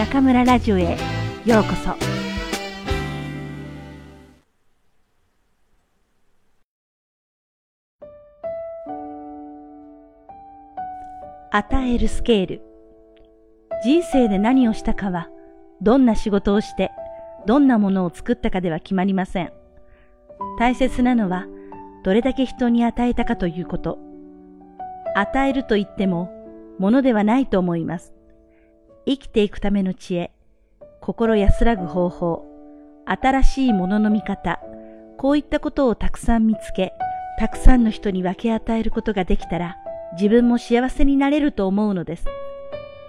中村ラジオへようこそ。与えるスケール。人生で何をしたかはどんな仕事をしてどんなものを作ったかでは決まりません。大切なのはどれだけ人に与えたかということ。与えると言ってもものではないと思います。生きていくための知恵、心安らぐ方法、新しいものの見方、こういったことをたくさん見つけ、たくさんの人に分け与えることができたら、自分も幸せになれると思うのです。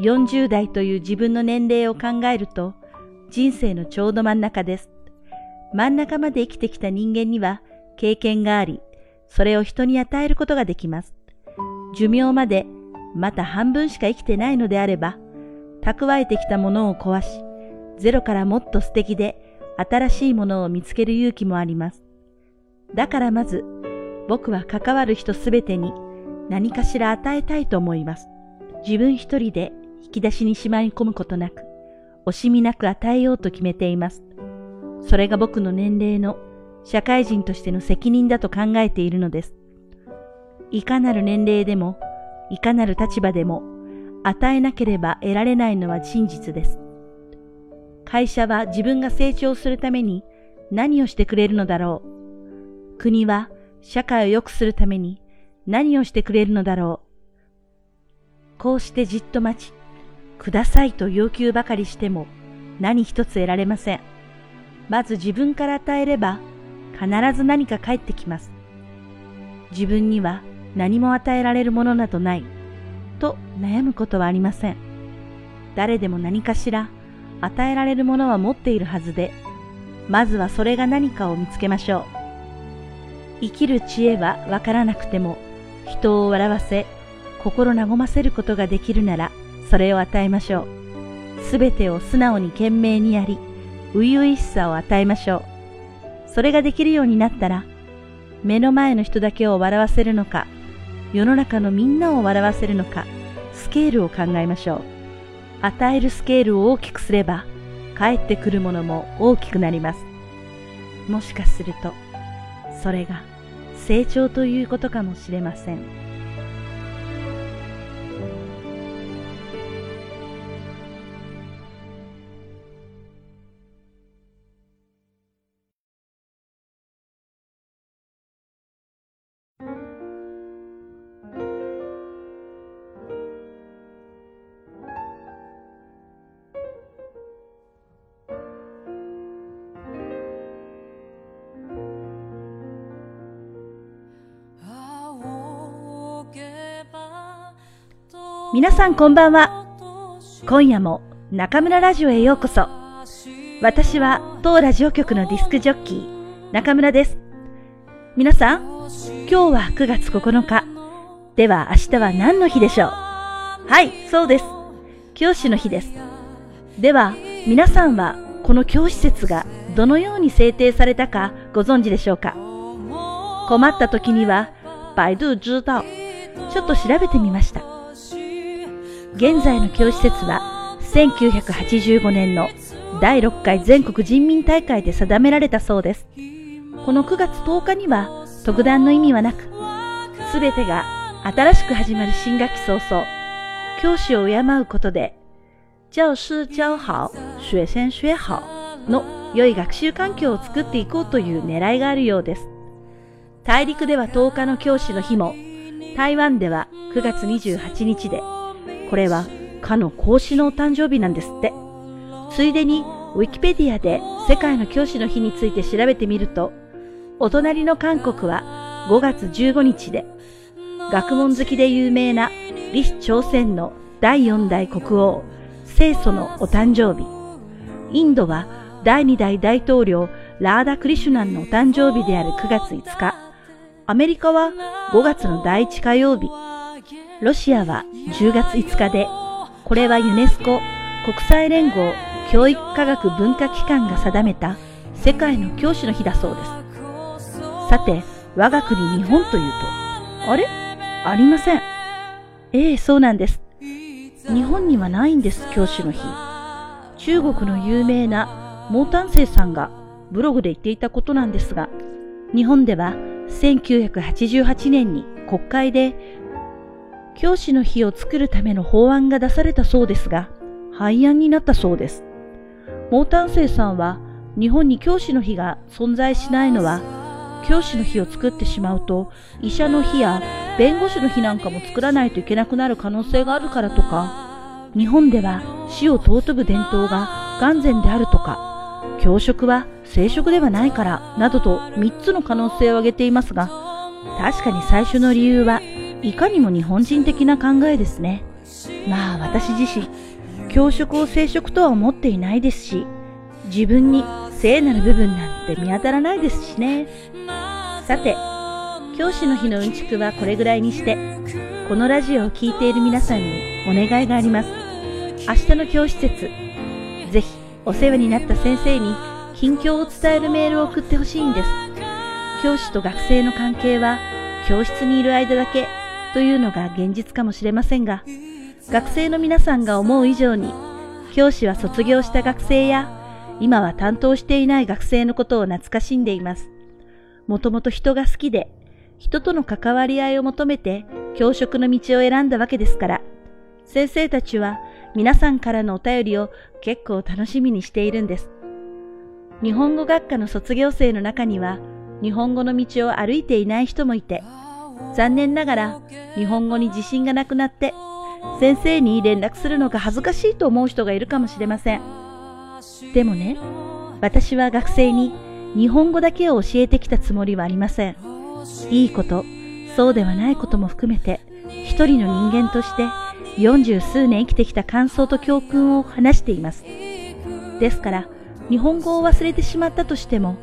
40代という自分の年齢を考えると、人生のちょうど真ん中です。真ん中まで生きてきた人間には経験があり、それを人に与えることができます。寿命までまた半分しか生きてないのであれば、蓄えてきたものを壊し、ゼロからもっと素敵で新しいものを見つける勇気もあります。だからまず、僕は関わる人すべてに何かしら与えたいと思います。自分一人で引き出しにしまい込むことなく、惜しみなく与えようと決めています。それが僕の年齢の社会人としての責任だと考えているのです。いかなる年齢でも、いかなる立場でも、与えなければ得られないのは真実です。会社は自分が成長するために何をしてくれるのだろう。国は社会を良くするために何をしてくれるのだろう。こうしてじっと待ち、くださいと要求ばかりしても何一つ得られません。まず自分から与えれば必ず何か返ってきます。自分には何も与えられるものなどない。と悩むことはありません。誰でも何かしら与えられるものは持っているはずで、まずはそれが何かを見つけましょう。生きる知恵はわからなくても、人を笑わせ、心和ませることができるなら、それを与えましょう。すべてを素直に懸命にやり、初々しさを与えましょう。それができるようになったら、目の前の人だけを笑わせるのか、世の中のみんなを笑わせるのか、スケールを考えましょう。与えるスケールを大きくすれば、返ってくるものも大きくなります。もしかすると、それが成長ということかもしれません。皆さんこんばんは。今夜も中村ラジオへようこそ。私は当ラジオ局のディスクジョッキー、中村です。皆さん、今日は9月9日。では明日は何の日でしょう？はい、そうです。教師の日です。では、皆さんはこの教師説がどのように制定されたかご存知でしょうか？困った時には、百度知道。ちょっと調べてみました。現在の教師説は1985年の第6回全国人民大会で定められたそうです。この9月10日には特段の意味はなく、すべてが新しく始まる新学期早々、教師を敬うことで、教師教好、学生学好の良い学習環境を作っていこうという狙いがあるようです。大陸では10日の教師の日も、台湾では9月28日で、これはかの孔子のお誕生日なんですって。ついでにウィキペディアで世界の教師の日について調べてみると、お隣の韓国は5月15日で、学問好きで有名な李氏朝鮮の第4代国王、清楚のお誕生日。インドは第2代大統領ラーダ・クリシュナンのお誕生日である9月5日。アメリカは5月の第1火曜日。ロシアは10月5日で、これはユネスコ国際連合教育科学文化機関が定めた世界の教師の日だそうです。さて、我が国日本というと、あれ？ありません。ええ、そうなんです。日本にはないんです、教師の日。中国の有名な毛丹生さんがブログで言っていたことなんですが、日本では1988年に国会で教師の日を作るための法案が出されたそうですが、廃案になったそうです。毛丹生さんは日本に教師の日が存在しないのは教師の日を作ってしまうと医者の日や弁護士の日なんかも作らないといけなくなる可能性があるからとか日本では死を尊ぶ伝統が眼前であるとか教職は生殖ではないからなどと3つの可能性を挙げていますが確かに最初の理由はいかにも日本人的な考えですね。まあ私自身教職を生殖とは思っていないですし自分に聖なる部分なんて見当たらないですしね。さて教師の日のうんちくはこれぐらいにしてこのラジオを聴いている皆さんにお願いがあります。明日の教師説ぜひお世話になった先生に近況を伝えるメールを送ってほしいんです。教師と学生の関係は教室にいる間だけというのが現実かもしれませんが学生の皆さんが思う以上に教師は卒業した学生や今は担当していない学生のことを懐かしんでいます。もともと人が好きで、人との関わり合いを求めて教職の道を選んだわけですから、先生たちは皆さんからのお便りを結構楽しみにしているんです。日本語学科の卒業生の中には、日本語の道を歩いていない人もいて、残念ながら日本語に自信がなくなって、先生に連絡するのが恥ずかしいと思う人がいるかもしれません。でもね、私は学生に日本語だけを教えてきたつもりはありません。いいこと、そうではないことも含めて、一人の人間として40数年生きてきた感想と教訓を話しています。ですから、日本語を忘れてしまったとしても、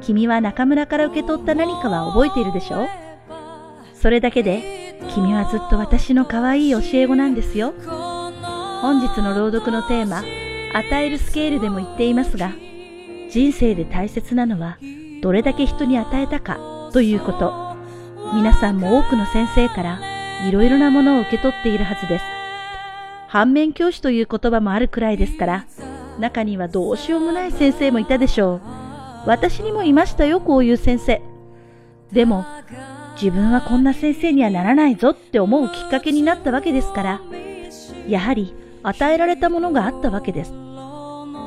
君は中村から受け取った何かは覚えているでしょう？それだけで、君はずっと私の可愛い教え子なんですよ。本日の朗読のテーマ、与えるスケールでも言っていますが、人生で大切なのはどれだけ人に与えたかということ。皆さんも多くの先生からいろいろなものを受け取っているはずです。反面教師という言葉もあるくらいですから、中にはどうしようもない先生もいたでしょう。私にもいましたよ、こういう先生。でも、自分はこんな先生にはならないぞって思うきっかけになったわけですから、やはり与えられたものがあったわけです。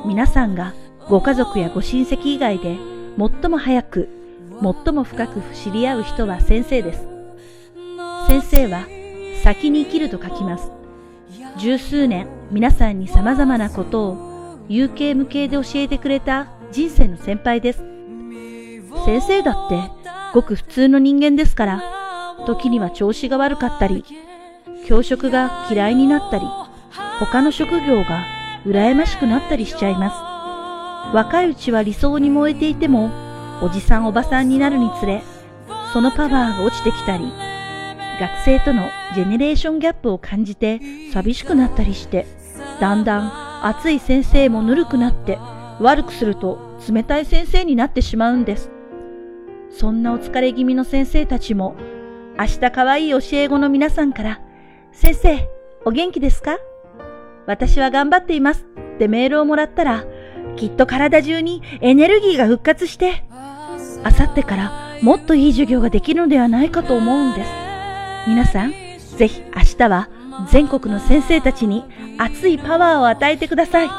皆さんがご家族やご親戚以外で最も早く、最も深く知り合う人は先生です。先生は先に生きると書きます。十数年皆さんに様々なことを有形無形で教えてくれた人生の先輩です。先生だってごく普通の人間ですから、時には調子が悪かったり、教職が嫌いになったり、他の職業が羨ましくなったりしちゃいます。若いうちは理想に燃えていても、おじさんおばさんになるにつれ、そのパワーが落ちてきたり、学生とのジェネレーションギャップを感じて寂しくなったりして、だんだん熱い先生もぬるくなって、悪くすると冷たい先生になってしまうんです。そんなお疲れ気味の先生たちも、明日可愛い教え子の皆さんから、先生、お元気ですか？私は頑張っていますってメールをもらったら、きっと体中にエネルギーが復活して、あさってからもっといい授業ができるのではないかと思うんです。皆さん、ぜひ明日は全国の先生たちに熱いパワーを与えてください。明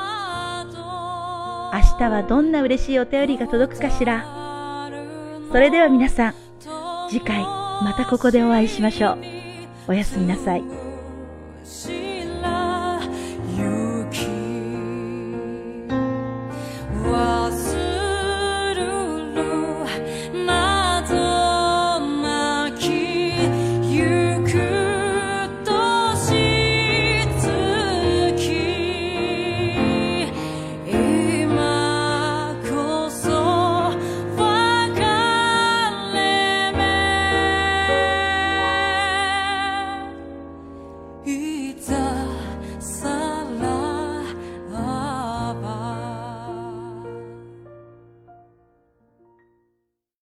日はどんな嬉しいお便りが届くかしら。それでは皆さん、次回またここでお会いしましょう。おやすみなさい。